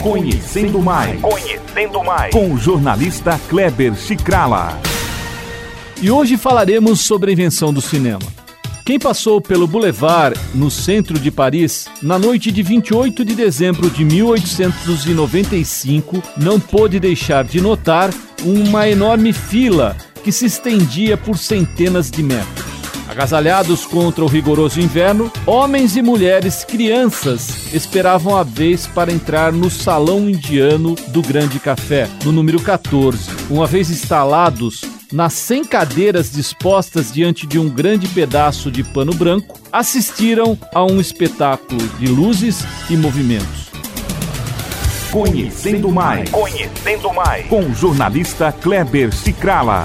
Conhecendo mais. Conhecendo mais. Com o jornalista Kleber Chicrala. E hoje falaremos sobre a invenção do cinema. Quem passou pelo Boulevard, no centro de Paris, na noite de 28 de dezembro de 1895, não pôde deixar de notar uma enorme fila que se estendia por centenas de metros. Agasalhados contra o rigoroso inverno, homens e mulheres, crianças, esperavam a vez para entrar no salão indiano do Grande Café, no número 14. Uma vez instalados nas 100 cadeiras dispostas diante de um grande pedaço de pano branco, assistiram a um espetáculo de luzes e movimentos. Conhecendo mais. Conhecendo mais. Com o jornalista Kleber Cicrala.